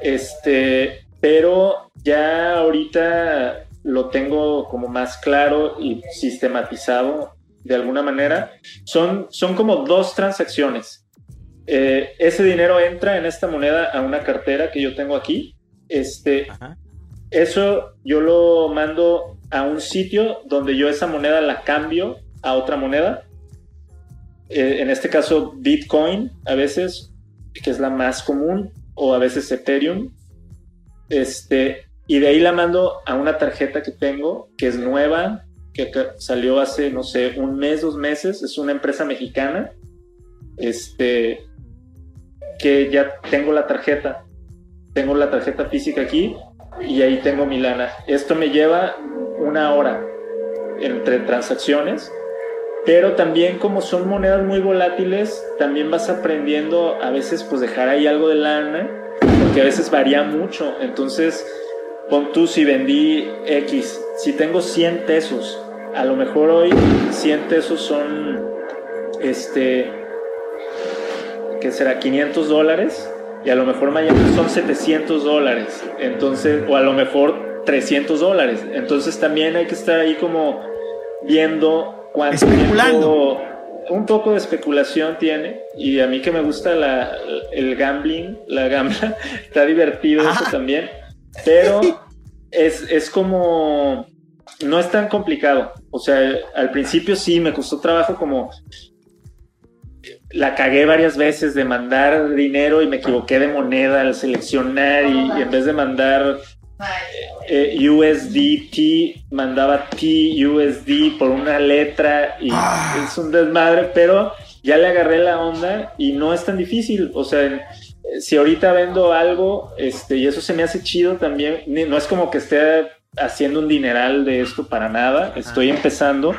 Este, pero ya ahorita lo tengo como más claro y sistematizado de alguna manera, son, son como dos transacciones. Eh, ese dinero entra en esta moneda a una cartera que yo tengo aquí. Este, eso yo lo mando a un sitio donde yo esa moneda la cambio a otra moneda. Eh, en este caso, Bitcoin a veces, que es la más común, o a veces Ethereum. Este, y de ahí la mando a una tarjeta que tengo, que es nueva, que salió hace, no sé, un mes, dos meses. Es una empresa mexicana. Este, que ya tengo la tarjeta. Tengo la tarjeta física aquí y ahí tengo mi lana. Esto me lleva una hora entre transacciones, pero también como son monedas muy volátiles, también vas aprendiendo a veces pues dejar ahí algo de lana, porque a veces varía mucho. Entonces, pon tú si vendí X, si tengo 100 pesos, a lo mejor hoy 100 pesos son, este, que será 500 dólares y a lo mejor mañana son 700 dólares, entonces, o a lo mejor 300 dólares. Entonces también hay que estar ahí como viendo cuánto Especulando. un poco de especulación tiene y a mí que me gusta la, el gambling, la gambla, está divertido eso también. Pero es, como, no es tan complicado. O sea, al principio sí me costó trabajo como la cagué varias veces de mandar dinero y me equivoqué de moneda al seleccionar y, en vez de mandar eh, USDT mandaba TUSD por una letra y ah. es un desmadre, pero ya le agarré la onda y no es tan difícil. O sea, si ahorita vendo algo, este, y eso se me hace chido también, no es como que esté haciendo un dineral de esto para nada, estoy empezando,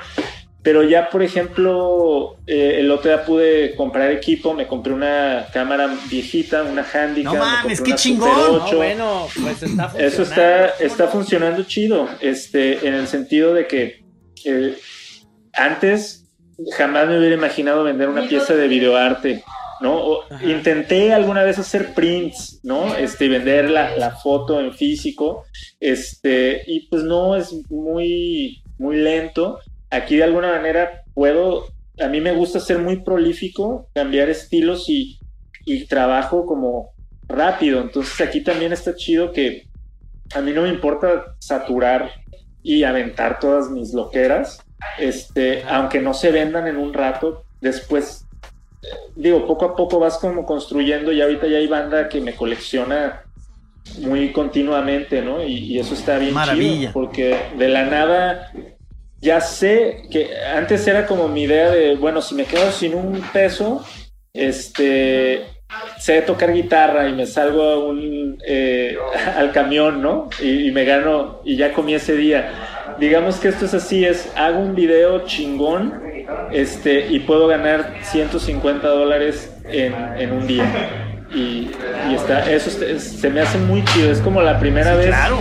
pero ya, por ejemplo, eh, el otro día pude comprar equipo, me compré una cámara viejita, una Handicap. No mames, qué chingón. bueno, pues está funcionando. Eso está, está funcionando chido, este, en el sentido de que eh, antes jamás me hubiera imaginado vender una pieza de videoarte ¿no? intenté alguna vez hacer prints, ¿no? Este, vender la, foto en físico, este, y pues no, es muy, muy lento. Aquí de alguna manera puedo, a mí me gusta ser muy prolífico, cambiar estilos y, y trabajo como rápido. Entonces aquí también está chido que a mí no me importa saturar y aventar todas mis loqueras, este, aunque no se vendan en un rato, después digo, poco a poco vas como construyendo y ahorita ya hay banda que me colecciona muy continuamente, ¿no? Y, eso está bien Maravilla. porque de la nada ya sé que antes era como mi idea de, bueno, si me quedo sin un peso, este, sé tocar guitarra y me salgo a un, eh, al camión, ¿no? Y, y, me gano y ya comí ese día. Digamos que esto es así, es hago un video chingón este, y puedo ganar 150 dólares en, en un día. Y, y, está, eso se me hace muy chido, es como la primera Sí, vez claro.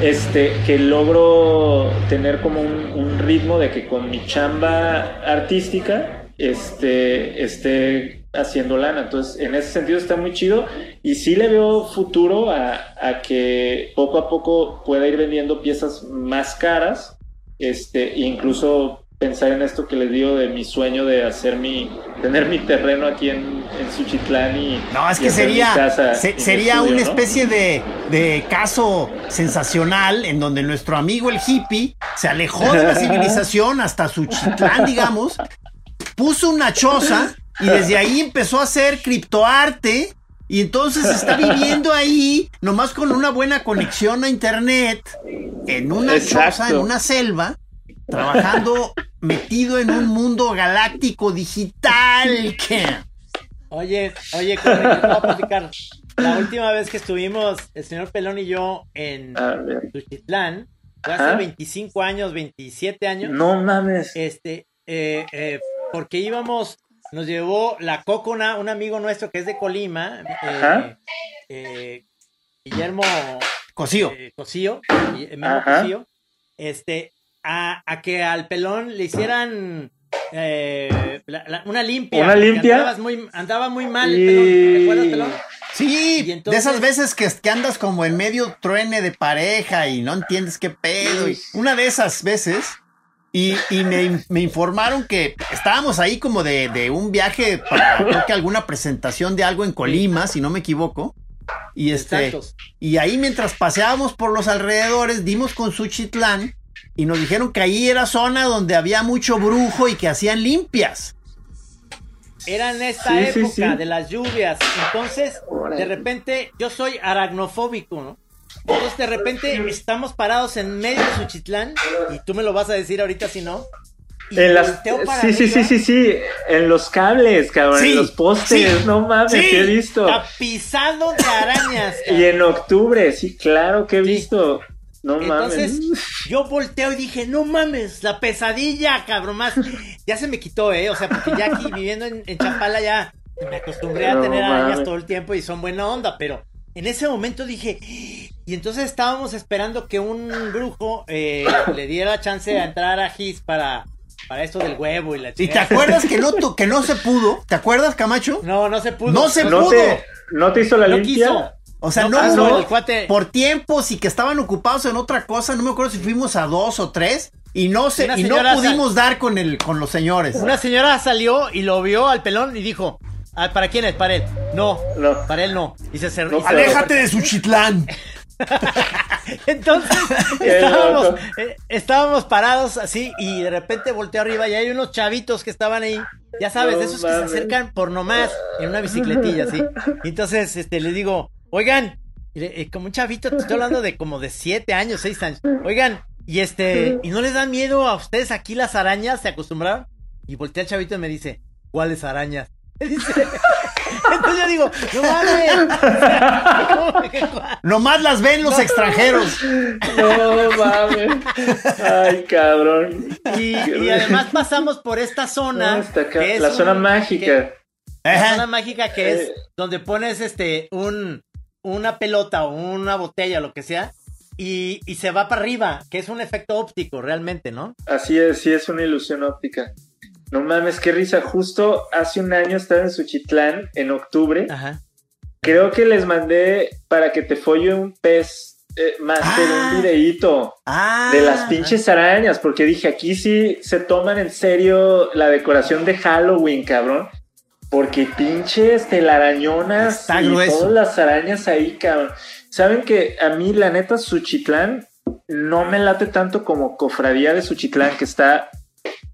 este, que logro tener como un, un ritmo de que con mi chamba artística este, esté haciendo lana. Entonces, en ese sentido está muy chido y sí le veo futuro a, a que poco a poco pueda ir vendiendo piezas más caras, este, incluso pensar en esto que les digo de mi sueño de hacer mi, tener mi terreno aquí en, en Suchitlán y No, es que sería, casa se- sería estudio, una ¿no? especie de, de caso sensacional en donde nuestro amigo el hippie se alejó de la civilización hasta su chitlán, digamos, puso una choza y desde ahí empezó a hacer criptoarte y entonces está viviendo ahí, nomás con una buena conexión a internet, en una Exacto. choza, en una selva, trabajando metido en un mundo galáctico digital. Oye, oye, les voy a platicar. La última vez que estuvimos, el señor Pelón y yo, en. Tuchitlán, fue hace Ajá. 25 años, 27 años. No mames. Este, eh, eh, porque íbamos, nos llevó la Cocona, un amigo nuestro que es de Colima, eh, eh, Guillermo Cosío. eh, Cosío. Cosío, este, a, a que al pelón le hicieran eh, la- la- una limpia. ¿Una limpia? muy- andaba muy mal, el pelón, ¿te acuerdas, pelón? Sí, entonces- de esas veces que, que andas como en medio truene de pareja y no entiendes qué pedo. y una de esas veces, y, y me, me informaron que estábamos ahí como de, de un viaje para creo que alguna presentación de algo en Colima, si no me equivoco. Y este, y ahí mientras paseábamos por los alrededores, dimos con Suchitlán y nos dijeron que ahí era zona donde había mucho brujo y que hacían limpias. Era en esta Sí, época sí. de las lluvias. Entonces, de repente, yo soy aracnofóbico, ¿no? Entonces, de repente, estamos parados en medio de Suchitlán, y tú me lo vas a decir ahorita si no. y En las, sí, sí, sí, sí, sí, en los cables, cabrón, Sí, en los postes, sí, no mames, sí. que he visto. Tapizado de arañas. Y en octubre, sí, claro que he Sí. visto. No Entonces, mames. yo volteo y dije, no mames, la pesadilla, cabrón, más. Ya se me quitó, ¿eh? O sea, porque ya aquí viviendo en, en Chapala ya me acostumbré a No tener arañas todo el tiempo y son buena onda, pero en ese momento dije, y entonces estábamos esperando que un brujo eh, le diera chance a entrar a Gis para, para esto del huevo y la ¿Y te acuerdas que no, tu- que no se pudo? ¿Te acuerdas, Camacho? No, no se pudo. No se ¿No pudo. te, ¿No te hizo la No limpia? quiso. O sea, no, No, ah, hubo no, el cuate- por tiempos y que estaban ocupados en otra cosa. No me acuerdo si fuimos a dos o tres y no se y no pudimos dar con el con los señores. Una señora salió y lo vio al pelón y dijo, "Ah, ¿para quién es? ¿Para él? No, No. para él no. Y se cerró. No, Aléjate de Suchitlán. Entonces Qué estábamos, loco. eh, estábamos parados así y de repente volteé arriba y hay unos chavitos que estaban ahí, ya sabes, No de esos que se acercan por nomás en una bicicletilla así. Entonces este, le digo, oigan, eh, como un chavito, te estoy hablando de como de siete años, seis años, oigan, y este, ¿y no les dan miedo a ustedes aquí las arañas? ¿Se acostumbraron? Y voltea el chavito y me dice, ¿cuáles arañas? Dice, entonces yo digo, no mames. Nomás las ven los extranjeros. No mames. Ay, cabrón. Y, y además pasamos por esta zona. No, está acá, que es la un- zona que- mágica. la zona mágica que es Eh. donde pones este un una pelota o una botella, lo que sea, y, y se va para arriba, que es un efecto óptico realmente, ¿no? Así es, sí es una ilusión óptica. No mames, qué risa. Justo hace un año estaba en Suchitlán, en octubre. Ajá. Creo que les mandé para que te folle un pez eh, máster, Ah. un videíto Ah. de las pinches arañas, porque dije, aquí sí se toman en serio la decoración de Halloween, cabrón. Porque pinches telarañonas Está y grueso. todas las arañas ahí, cabrón. Saben que a mí, la neta, Suchitlán no me late tanto como Cofradía de Suchitlán, que está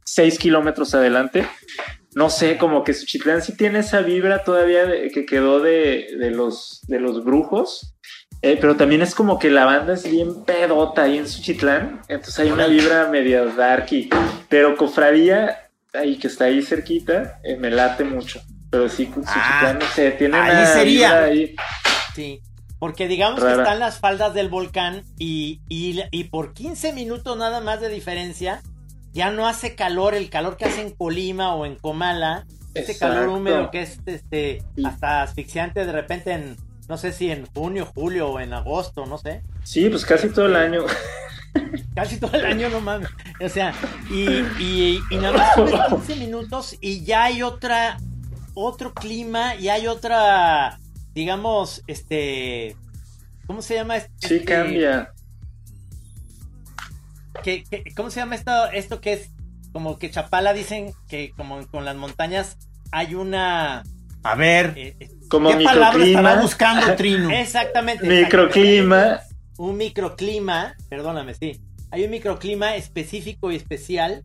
seis kilómetros adelante. No sé, como que Suchitlán sí tiene esa vibra todavía de- que quedó de, de los, de los brujos. Eh, pero también es como que la banda es bien pedota ahí en Suchitlán. Entonces hay una vibra media darky. Pero Cofradía, ahí que está ahí cerquita, eh, me late mucho. Pero sí, Suchitlán, no sé, tiene ahí una sería. ahí. Sí. Porque digamos que Rara. están las faldas del volcán y, y, y por 15 minutos nada más de diferencia ya no hace calor, el calor que hace en Colima o en Comala, ese Exacto. calor húmedo que es este Sí. hasta asfixiante de repente en no sé si en junio, julio o en agosto, no sé. Sí, pues casi todo el año. Casi todo el año, no mames. O sea, y, y, y nada más son de 15 minutos y ya hay otra, otro clima y hay otra, digamos, este, ¿cómo se llama? Este, Sí, cambia. que- que- ¿Cómo se llama esto, esto que es como que Chapala dicen que como con las montañas hay una... A ver, eh, eh, Como ¿qué palabra estará microclima. buscando Trino? exactamente. Microclima. Un microclima, perdóname, sí, hay un microclima específico y especial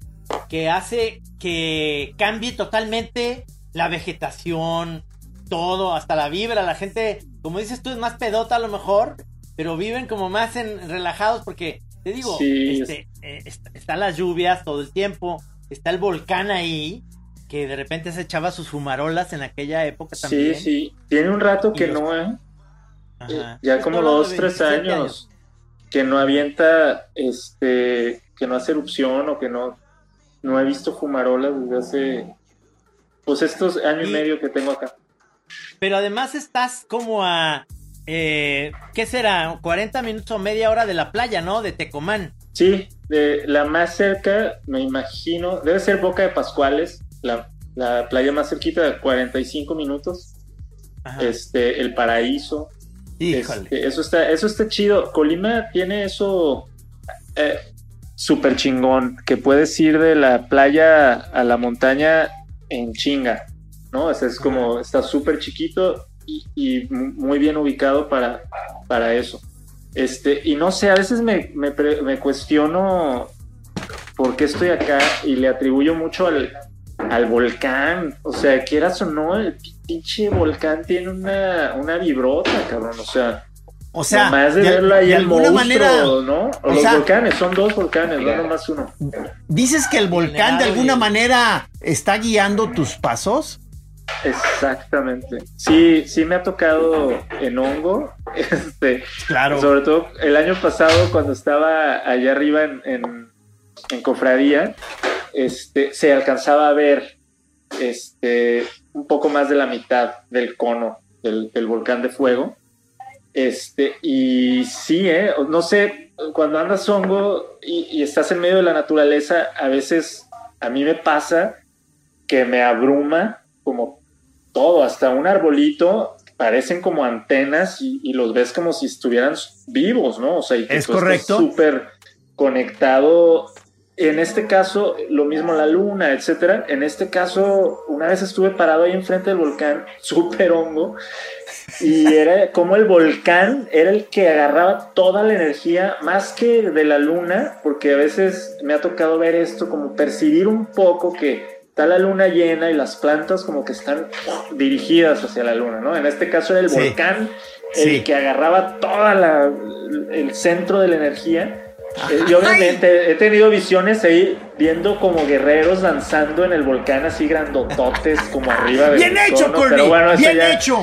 que hace que cambie totalmente la vegetación, todo, hasta la vibra, la gente, como dices tú, es más pedota a lo mejor, pero viven como más en, relajados porque, te digo, Sí, este, eh, est- están las lluvias todo el tiempo, está el volcán ahí, que de repente se echaba sus fumarolas en aquella época también. Sí, sí. Tiene un rato que los- no, ¿eh? Ajá. Ya como dos, tres 27 años, que no avienta, este, que no hace erupción o que no, no he visto fumarolas desde hace, pues estos años y, Y- medio que tengo acá. Pero además estás como a, eh, ¿qué será? 40 minutos o media hora de la playa, ¿no? De Tecomán. Sí, de la más cerca, me imagino, debe ser Boca de Pascuales, la, la playa más cerquita de 45 minutos, Ajá. este, El Paraíso, Híjole. Este, eso está, eso está chido. Colima tiene eso eh, súper chingón, que puedes ir de la playa a la montaña en chinga, ¿no? O sea, es como, está súper chiquito y, y mu- muy bien ubicado para, para eso. Este, y no sé, a veces me, me cuestiono por qué estoy acá y le atribuyo mucho al, al volcán. O sea, quieras o no, el pinche volcán tiene una, una vibrota, cabrón. O sea, O sea, nomás de, de, verlo ahí de el alguna monstruo, manera, ¿no? O o los sea- volcanes, son dos volcanes, no nomás uno. dices que el volcán de alguna y- manera está guiando tus pasos. Exactamente. Sí, sí me ha tocado en hongo. Este, Claro. Sobre todo el año pasado, cuando estaba allá arriba en, en, en Cofradía, este, se alcanzaba a ver este, un poco más de la mitad del cono del, del volcán de fuego. Este, y sí, ¿eh? no sé, cuando andas hongo y, y estás en medio de la naturaleza, a veces a mí me pasa que me abruma como todo, hasta un arbolito parecen como antenas y, y los ves como si estuvieran vivos, ¿no? O sea, y que Es tú estés correcto. súper conectado. En este caso, lo mismo la luna, etcétera. En este caso, una vez estuve parado ahí enfrente del volcán, súper hongo, y era como el volcán era el que agarraba toda la energía, más que de la luna, porque a veces me ha tocado ver esto, como percibir un poco que está la luna llena y las plantas como que están dirigidas hacia la luna, ¿no? En este caso era el Sí. volcán el Sí. que agarraba toda la el centro de la energía. Eh, y obviamente he tenido visiones ahí viendo como guerreros danzando en el volcán así grandototes como arriba del Bien hecho, cono, Corny. pero bueno, eso Bien ya- hecho.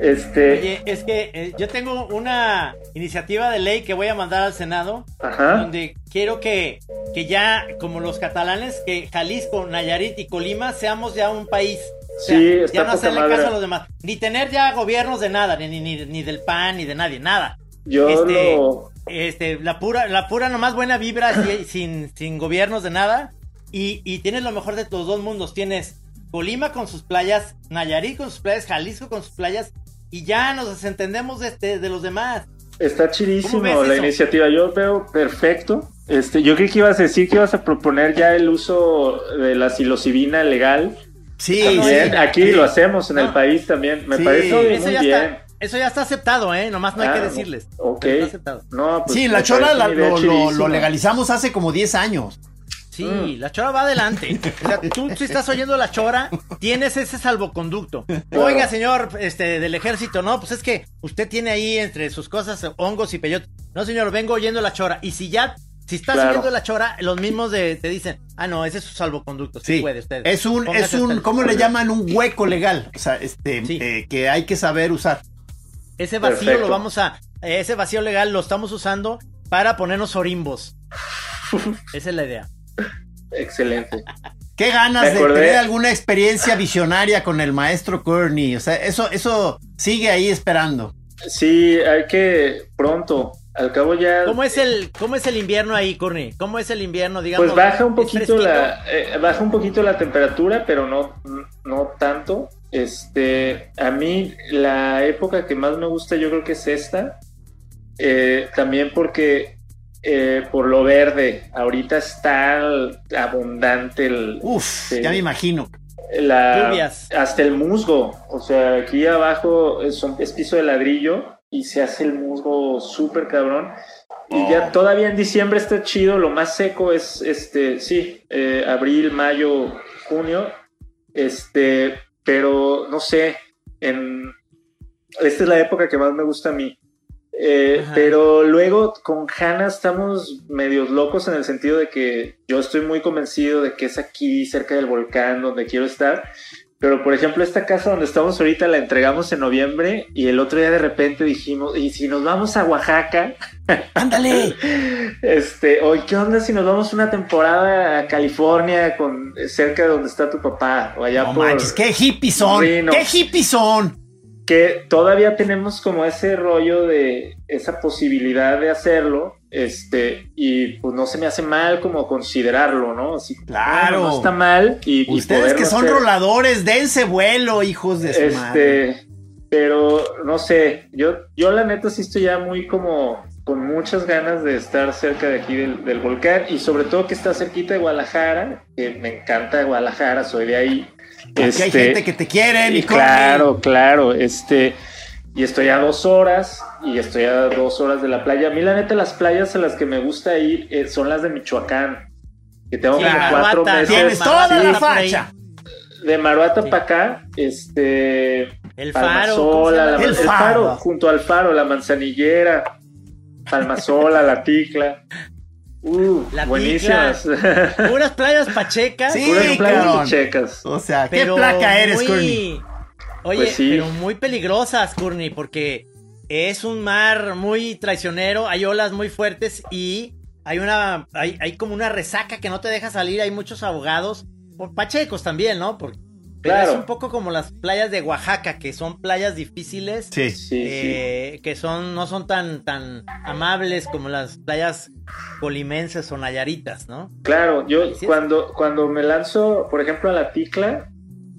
Este, Oye, es que eh, yo tengo una iniciativa de ley que voy a mandar al Senado, ajá. donde quiero que, que ya, como los catalanes, que Jalisco, Nayarit y Colima seamos ya un país. O sea, Sí, está ya no hacerle madre. caso a los demás. Ni tener ya gobiernos de nada, ni, ni, ni, ni del PAN, ni de nadie, nada. Yo este, lo este, la pura, la pura nomás buena vibra si- sin, sin gobiernos de nada. Y, y tienes lo mejor de los dos mundos. Tienes Colima con sus playas, Nayarit con sus playas, Jalisco con sus playas. Y ya nos desentendemos de, este- de los demás. Está chidísimo ¿Cómo ves la eso? iniciativa, yo veo perfecto. Este, yo creí que ibas a decir que ibas a proponer ya el uso de la psilocibina legal. Sí, También, sí. aquí Sí. lo hacemos en el No. país también. Me Sí. parece muy bien. está, eso ya está aceptado, ¿eh? Nomás no hay Ah, que decirles. Ok. Pero está aceptado. No, pues Sí, la chora la- lo, lo- legalizamos hace como 10 años. Sí, Mm. la chora va adelante. O sea, tú si estás oyendo la chora, tienes ese salvoconducto. Oiga, señor este, del ejército, no, pues es que usted tiene ahí entre sus cosas hongos y peyote. No, señor, vengo oyendo la chora. Y si ya, si estás Claro. oyendo la chora, los mismos de- te dicen, ah, no, ese es su salvoconducto. Sí, Sí, puede usted. es un, Póngase es un, ¿cómo le llaman? Un hueco legal. O sea, este, Sí. eh, que hay que saber usar. Ese vacío Perfecto. lo vamos a. Ese vacío legal lo estamos usando para ponernos orimbos. Esa es la idea. Excelente. ¿Qué ganas de tener alguna experiencia visionaria con el maestro Courtney? O sea, eso, eso sigue ahí esperando. Sí, hay que pronto. Al cabo ya. ¿Cómo es el, cómo es el invierno ahí, Courtney? ¿Cómo es el invierno, digamos? Pues baja un ¿Es poquito la eh, baja un poquito la temperatura, pero no no tanto. Este, a mí la época que más me gusta yo creo que es esta. Eh, también porque eh, por lo verde, ahorita está el- abundante el, Uf, ya me imagino. la, Lluvias. hasta el musgo. O sea, aquí abajo es, un- es piso de ladrillo y se hace el musgo súper cabrón. Y ya todavía en diciembre está chido. Lo más seco es, este, sí, eh, abril, mayo, junio. Este, pero no sé, en, esta es la época que más me gusta a mí. Eh, pero luego con Hannah estamos medios locos en el sentido de que yo estoy muy convencido de que es aquí, cerca del volcán, donde quiero estar. Pero por ejemplo, esta casa donde estamos ahorita la entregamos en noviembre y el otro día de repente dijimos, ¿y si nos vamos a Oaxaca? ¡Ándale! Este, oye, ¿qué onda si nos vamos una temporada a California con cerca de donde está tu papá? O allá No por manches, qué hippies son. ¡Qué hippies son! Que todavía tenemos como ese rollo de esa posibilidad de hacerlo, este, y pues no se me hace mal como considerarlo, ¿no? Así, Claro. bueno, no está mal y, Ustedes que son hacer. roladores, dense vuelo, hijos de su madre. Este, pero no sé, yo, yo la neta sí estoy ya muy como con muchas ganas de estar cerca de aquí del, del volcán y sobre todo que está cerquita de Guadalajara, que me encanta Guadalajara, soy de ahí. Aquí hay Este, gente que te quiere, mi claro, claro, este, y estoy a dos horas, y estoy a dos horas de la playa. A mí la neta las playas a las que me gusta ir eh, son las de Michoacán, que tengo Sí, como cuatro meses. Tienes toda la facha. De Maruata Sí. para acá, este, El faro. la- El el, Faro. faro, junto al faro, la manzanillera, Palmasola, la ticla. Uh, La buenísimas. Puras playas pachecas. Sí, Puras playas cabrón. checas. O sea, ¿qué pero placa eres, muy- Courtney? Oye, Pues sí. pero muy peligrosas, Courtney, porque es un mar muy traicionero, hay olas muy fuertes y hay una, hay, hay como una resaca que no te deja salir, hay muchos abogados, por pachecos también, ¿no? Porque, pero Claro. es un poco como las playas de Oaxaca, que son playas difíciles. Sí. Sí, sí. eh, que son no son tan tan amables como las playas colimenses o nayaritas, ¿no? Claro, yo cuando, cuando me lanzo, por ejemplo, a la ticla,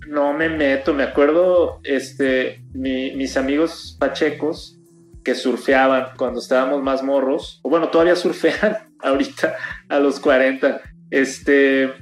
no me meto. Me acuerdo, este, mi- mis amigos pachecos que surfeaban cuando estábamos más morros, o bueno, todavía surfean ahorita a los 40. Este,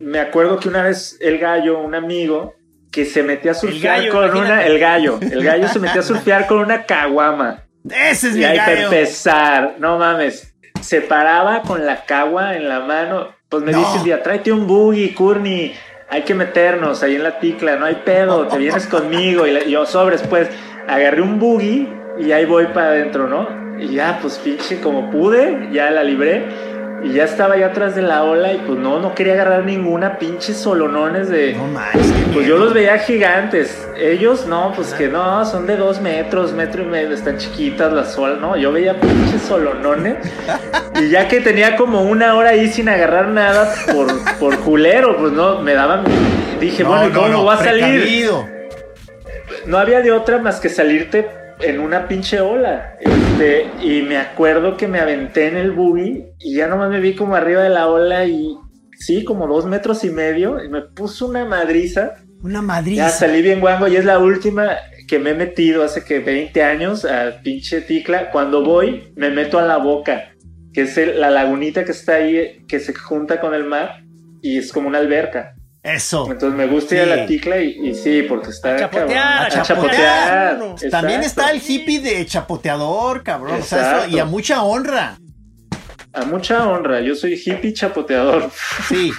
me acuerdo que una vez el gallo, un amigo, que se metía a surfear gallo, con imagínate. una, el gallo, el gallo se metía a surfear con una caguama. Ese es mi Y que gallo. empezar, no mames. Se paraba con la cagua en la mano. Pues me No. dice un día, tráete un buggy, Courtney. Hay que meternos ahí en la ticla, no hay pedo, te vienes conmigo. Y, la- y yo sobres, pues, agarré un buggy y ahí voy para adentro, ¿no? Y ya, pues pinche, como pude, ya la libré. Y ya estaba ya atrás de la ola y pues no, no quería agarrar ninguna pinche solonones de... No manches. Pues yo los veía gigantes. Ellos no, pues que no, son de dos metros, metro y medio, están chiquitas las olas. No, yo veía pinches solonones. Y ya que tenía como una hora ahí sin agarrar nada por, por culero, pues no, me daban. Dije, No, bueno, ¿y no, cómo no, va a salir? No había de otra más que salirte en una pinche ola. Este, y me acuerdo que me aventé en el buggy y ya nomás me vi como arriba de la ola y sí, como dos metros y medio. Y me puso una madriza. Una Ya madriza. salí bien guango y es la última que me he metido hace que 20 años al pinche ticla. Cuando voy, me meto a la boca, que es el- la lagunita que está ahí, que se junta con el mar y es como una alberca. Eso. Entonces me gusta ir a la ticla y, y sí, porque está. A chapotear, A chapotear, chapotear. También está el hippie de chapoteador, cabrón. O sea, eso- y a mucha honra. A mucha honra, yo soy hippie chapoteador. Sí,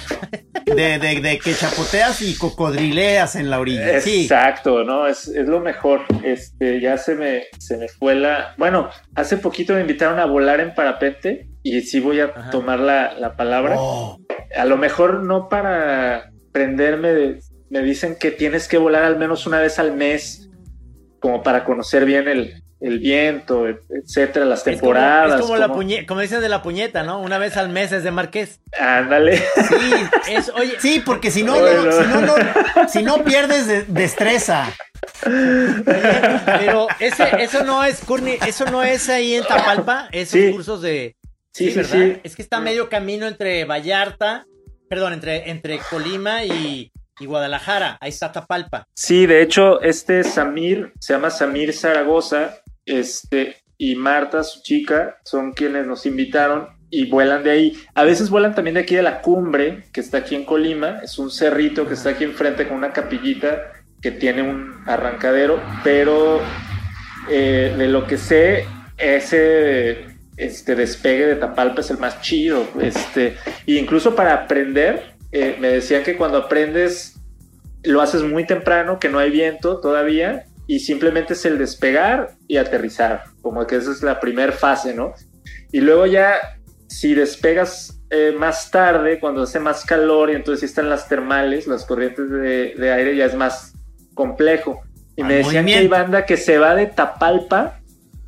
de, de, de que chapoteas y cocodrileas en la orilla. Sí. Exacto, ¿no? Es, es, lo mejor. Este, ya se me, se me fue la... Bueno, hace poquito me invitaron a volar en parapente y sí voy a Ajá. tomar la, la palabra. Oh. A lo mejor no para prenderme de... Me dicen que tienes que volar al menos una vez al mes como para conocer bien el, el viento, etcétera, las temporadas. Es como, es como, la puñeta, como dicen de la puñeta, ¿no? Una vez al mes es de Marqués. Ándale. Sí, es, oye, sí, porque si no, bueno. no, si no, no, si no pierdes de, destreza. Pero ese, eso no es, Courtney, eso no es ahí en Tapalpa, esos sí. cursos de. Sí, sí, ¿verdad? sí, Es que está medio camino entre Vallarta, perdón, entre, entre Colima y, y Guadalajara, ahí está Tapalpa. Sí, de hecho, este Samir, se llama Samir Zaragoza, este, y Marta, su chica, son quienes nos invitaron y vuelan de ahí. A veces vuelan también de aquí de la cumbre, que está aquí en Colima, es un cerrito que está aquí enfrente con una capillita que tiene un arrancadero, pero eh, de lo que sé, ese este despegue de Tapalpa es el más chido. Este, e incluso para aprender, eh, me decían que cuando aprendes lo haces muy temprano, que no hay viento todavía, y simplemente es el despegar y aterrizar, como que esa es la primera fase, ¿no? Y luego ya, si despegas eh, más tarde, cuando hace más calor y entonces están las termales, las corrientes de, de aire, ya es más complejo. Y me decían que hay banda que se va de Tapalpa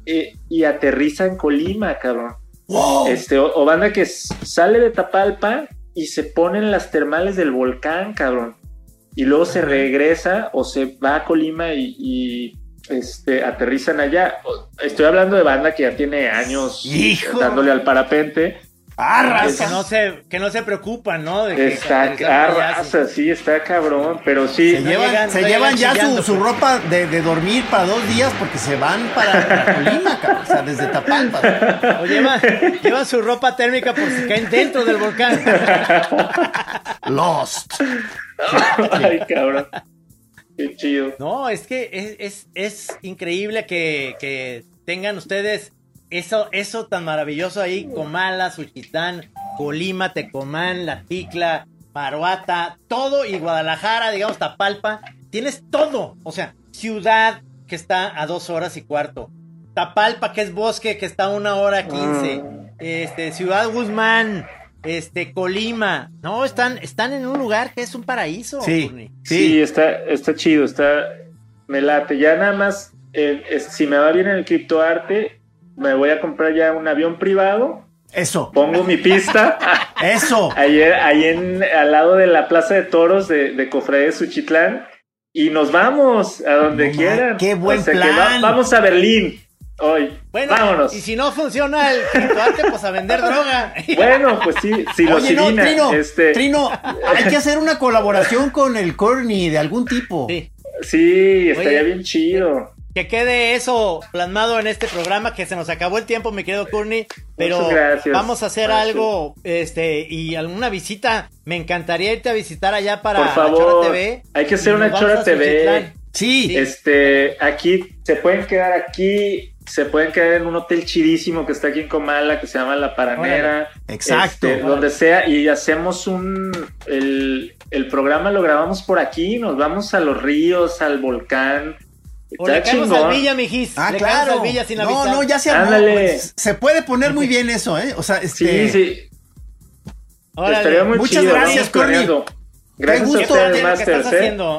eh, y aterriza en Colima, cabrón. Wow. Este, o, o, banda que sale de Tapalpa y se pone en las termales del volcán, cabrón. Y luego se regresa o se va a Colima y, y este, aterrizan allá. Estoy hablando de banda que ya tiene años Hijo. dándole al parapente. Arrasa. Que no se, que no se preocupan, ¿no? De que está arrasa, sí, está cabrón, pero sí. Se llevan, llegan, se llevan ya su, su, ropa de, de, dormir para dos días porque se van para, para Colima, o sea, desde Tapalpa. O llevan, llevan su ropa térmica por si caen dentro del volcán. Lost. Ay, cabrón. Qué chido. No, es que es, es, es increíble que, que tengan ustedes eso, eso tan maravilloso ahí, Comala, Suchitán, Colima, Tecomán, La Ticla, Maruata, todo y Guadalajara, digamos Tapalpa, tienes todo, o sea, ciudad que está a dos horas y cuarto, Tapalpa que es bosque que está a una hora quince, mm. este, Ciudad Guzmán, este, Colima, no, están, están en un lugar que es un paraíso. Sí, sí, sí, está, está chido, está, me late, ya nada más, eh, es, si me va bien en el criptoarte, me voy a comprar ya un avión privado. Eso. Pongo mi pista. Eso. Ahí, ahí en, al lado de la Plaza de Toros de, de Cofre de Suchitlán. Y nos vamos a donde quieran. Qué buen o sea, plan. Va, vamos a Berlín hoy. Bueno, Vámonos. y si no funciona el criptoarte, pues a vender droga. Bueno, pues sí, si lo Oye, no, Trino, este... Trino, hay que hacer una colaboración con el Corny de algún tipo. Sí, sí estaría Oye, bien chido. Que quede eso plasmado en este programa, que se nos acabó el tiempo, mi querido Courtney, pero vamos a hacer Gracias. algo, este, y alguna visita. Me encantaría irte a visitar allá para Por favor, Chora TV. Hay que hacer una Chora TV. Sí. Este, aquí, se pueden quedar aquí, se pueden quedar en un hotel chidísimo que está aquí en Comala, que se llama La Paranera. Exacto. Este, donde sea, y hacemos un, el, el programa lo grabamos por aquí, nos vamos a los ríos, al volcán. O le caemos al Villa, mijis. Ah, le claro. al Villa sin no, avisar. no, ya se armó. Ándale. Pues, se puede poner muy bien eso, ¿eh? O sea, este... Sí, sí. Órale. Estaría muy Muchas chido, gracias, planeando. Gracias gusto a ustedes, lo que Masters, estás ¿eh? haciendo.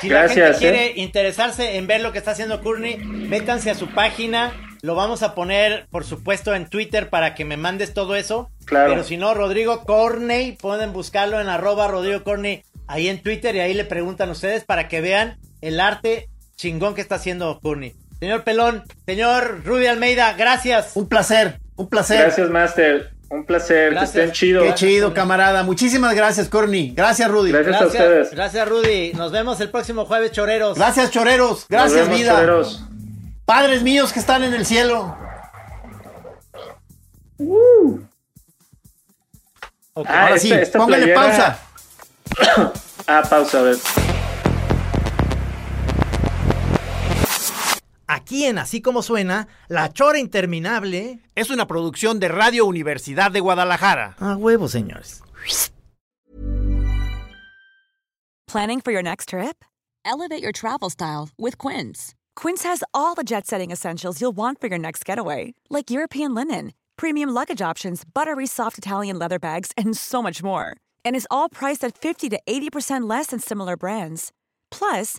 Si Gracias, la gente ¿eh? quiere interesarse en ver lo que está haciendo Courtney, métanse a su página. Lo vamos a poner, por supuesto, en Twitter para que me mandes todo eso. Claro. Pero si no, Rodrigo Corney, pueden buscarlo en arroba Rodrigo Corney ahí en Twitter y ahí le preguntan ustedes para que vean el arte chingón que está haciendo Courtney. Señor Pelón, señor Rudy Almeida, gracias. Un placer, un placer. Gracias, Master. Un placer. Gracias. Que estén chidos. Qué chido, camarada. Muchísimas gracias, Corny. Gracias, Rudy. Gracias, a ustedes. gracias Rudy. Nos vemos el próximo jueves, choreros. Gracias, choreros. Nos Gracias, vemos, vida. choreros. Padres míos que están en el cielo. Ok. Ah, Ahora esta- sí, esta póngale playera- pausa. Ah, pausa, a ver. Aquí en Así Como Suena, La Chora Interminable. Es una producción de Radio Universidad de Guadalajara. A huevo, señores. Planning for your next trip? Elevate your travel style with Quince. Quince has all the jet setting essentials you'll want for your next getaway, like European linen, premium luggage options, buttery soft Italian leather bags, and so much more. And is all priced at 50 to 80% less than similar brands. Plus,